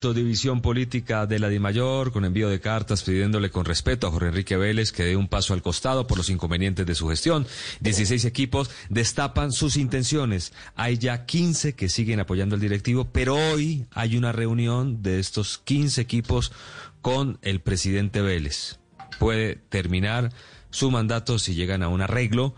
División política de la DIMAYOR con envío de cartas pidiéndole con respeto a Jorge Enrique Vélez que dé un paso al costado por los inconvenientes de su gestión. 16 equipos destapan sus intenciones. Hay ya 15 que siguen apoyando al directivo, pero hoy hay una reunión de estos 15 equipos con el presidente Vélez. Puede terminar su mandato si llegan a un arreglo.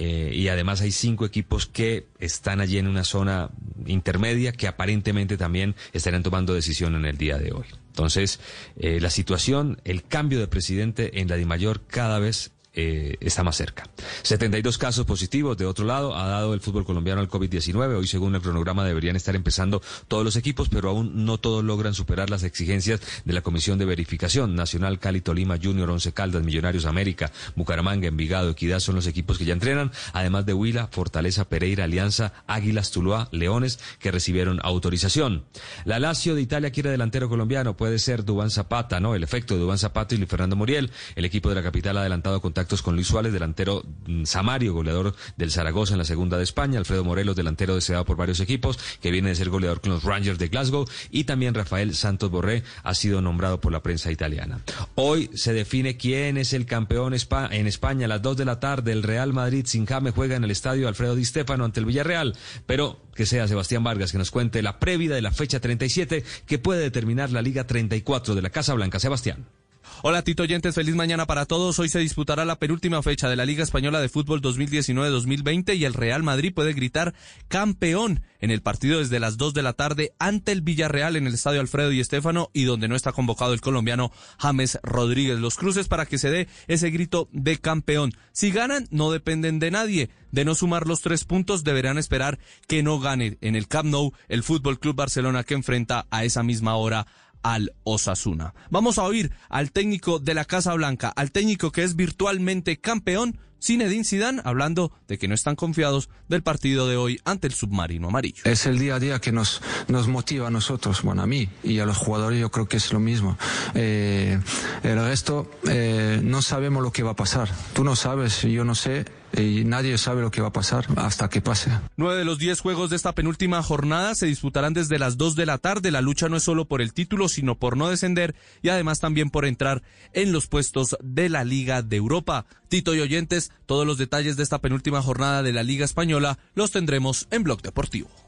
Eh, y además hay cinco equipos que están allí en una zona intermedia que aparentemente también estarán tomando decisión en el día de hoy. Entonces, eh, la situación, el cambio de presidente en la DIMAYOR cada vez eh, está más cerca. 72 casos positivos. De otro lado, ha dado el fútbol colombiano al COVID-19. Hoy, según el cronograma, deberían estar empezando todos los equipos, pero aún no todos logran superar las exigencias de la Comisión de Verificación. Nacional, Cali, Tolima, Junior, Once Caldas, Millonarios, América, Bucaramanga, Envigado, Equidad son los equipos que ya entrenan, además de Huila, Fortaleza, Pereira, Alianza, Águilas, Tuluá, Leones, que recibieron autorización. La Lazio de Italia quiere delantero colombiano. Puede ser Dubán Zapata, ¿no? El efecto de Dubán Zapata y Fernando Muriel. El equipo de la capital ha adelantado contacto con Luis Suárez, delantero mm, Samario, goleador del Zaragoza en la segunda de España, Alfredo Morelos, delantero deseado por varios equipos, que viene de ser goleador con los Rangers de Glasgow, y también Rafael Santos Borré ha sido nombrado por la prensa italiana. Hoy se define quién es el campeón en España a las 2 de la tarde. El Real Madrid sin Jame juega en el estadio Alfredo Di Stéfano ante el Villarreal, pero que sea Sebastián Vargas que nos cuente la previa de la fecha 37 que puede determinar la Liga 34 de la Casa Blanca. Sebastián. Hola Tito Oyentes, feliz mañana para todos. Hoy se disputará la penúltima fecha de la Liga Española de Fútbol 2019-2020 y el Real Madrid puede gritar campeón en el partido desde las 2 de la tarde ante el Villarreal en el Estadio Alfredo y Estéfano y donde no está convocado el colombiano James Rodríguez. Los cruces para que se dé ese grito de campeón. Si ganan, no dependen de nadie. De no sumar los tres puntos, deberán esperar que no gane en el Camp Nou el Fútbol Club Barcelona que enfrenta a esa misma hora al Osasuna. Vamos a oír al técnico de la Casa Blanca, al técnico que es virtualmente campeón, Zinedine Zidane, hablando de que no están confiados del partido de hoy ante el submarino amarillo. Es el día a día que nos, nos motiva a nosotros, bueno, a mí y a los jugadores yo creo que es lo mismo. Eh, el resto, eh, no sabemos lo que va a pasar. Tú no sabes, yo no sé, y nadie sabe lo que va a pasar hasta que pase. Nueve de los diez juegos de esta penúltima jornada se disputarán desde las dos de la tarde. La lucha no es solo por el título, sino por no descender y además también por entrar en los puestos de la Liga de Europa. Tito y oyentes, todos los detalles de esta penúltima jornada de la Liga Española los tendremos en Blog Deportivo.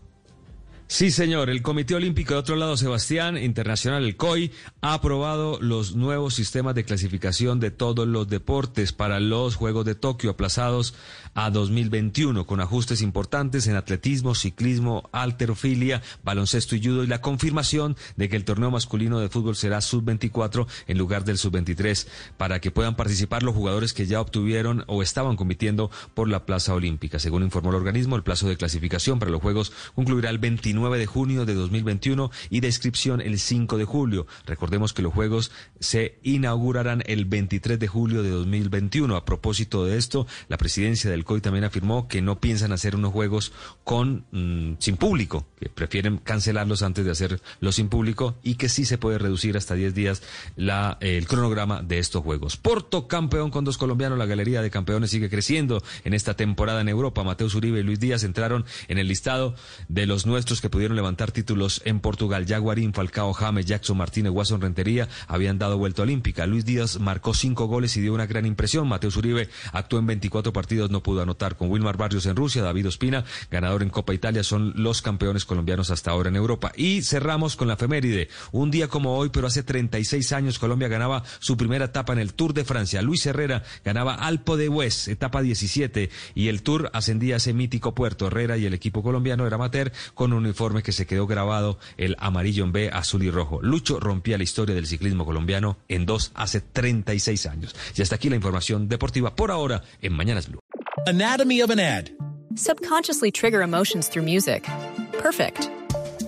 Sí, señor. El Comité Olímpico de otro lado, Sebastián, Internacional, el COI, ha aprobado los nuevos sistemas de clasificación de todos los deportes para los Juegos de Tokio aplazados a 2021, con ajustes importantes en atletismo, ciclismo, alterofilia, baloncesto y judo y la confirmación de que el torneo masculino de fútbol será sub-24 en lugar del sub-23 para que puedan participar los jugadores que ya obtuvieron o estaban compitiendo por la plaza olímpica. Según informó el organismo, el plazo de clasificación para los Juegos concluirá el 29 de junio de 2021 y de inscripción el 5 de julio. Recordemos que los Juegos se inaugurarán el 23 de julio de 2021. A propósito de esto, la presidencia del COI también afirmó que no piensan hacer unos Juegos con mm, sin público, que prefieren cancelarlos antes de hacerlos sin público y que sí se puede reducir hasta 10 días la, el cronograma de estos Juegos. Porto campeón con dos colombianos, la galería de campeones sigue creciendo en esta temporada en Europa. Mateo Uribe y Luis Díaz entraron en el listado de los nuestros que pudieron levantar títulos en Portugal. Jaguarín, Falcao, James, Jackson Martínez, Watson Rentería habían dado vuelta olímpica. Luis Díaz marcó cinco goles y dio una gran impresión. Mateo Uribe actuó en 24 partidos, no pudo anotar. Con Wilmar Barrios en Rusia, David Ospina, ganador en Copa Italia, son los campeones colombianos hasta ahora en Europa. Y cerramos con la efeméride. Un día como hoy, pero hace 36 años, Colombia ganaba su primera etapa en el Tour de Francia. Luis Herrera ganaba Alpo de Hues, etapa 17, y el Tour ascendía a ese mítico puerto. Herrera y el equipo colombiano era amateur con un que se quedó grabado el amarillo en B, azul y rojo. Lucho rompía la historia del ciclismo colombiano en dos hace 36 años. Y hasta aquí la información deportiva por ahora en Mañanas Blue. Anatomy of an ad. Subconsciously trigger emotions through music. Perfect.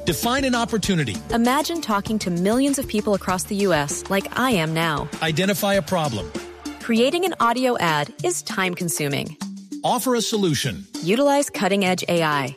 Define an opportunity. Imagine talking to millions of people across the U.S. like I am now. Identify a problem. Creating an audio ad is time consuming. Offer a solution. Utilize cutting edge AI.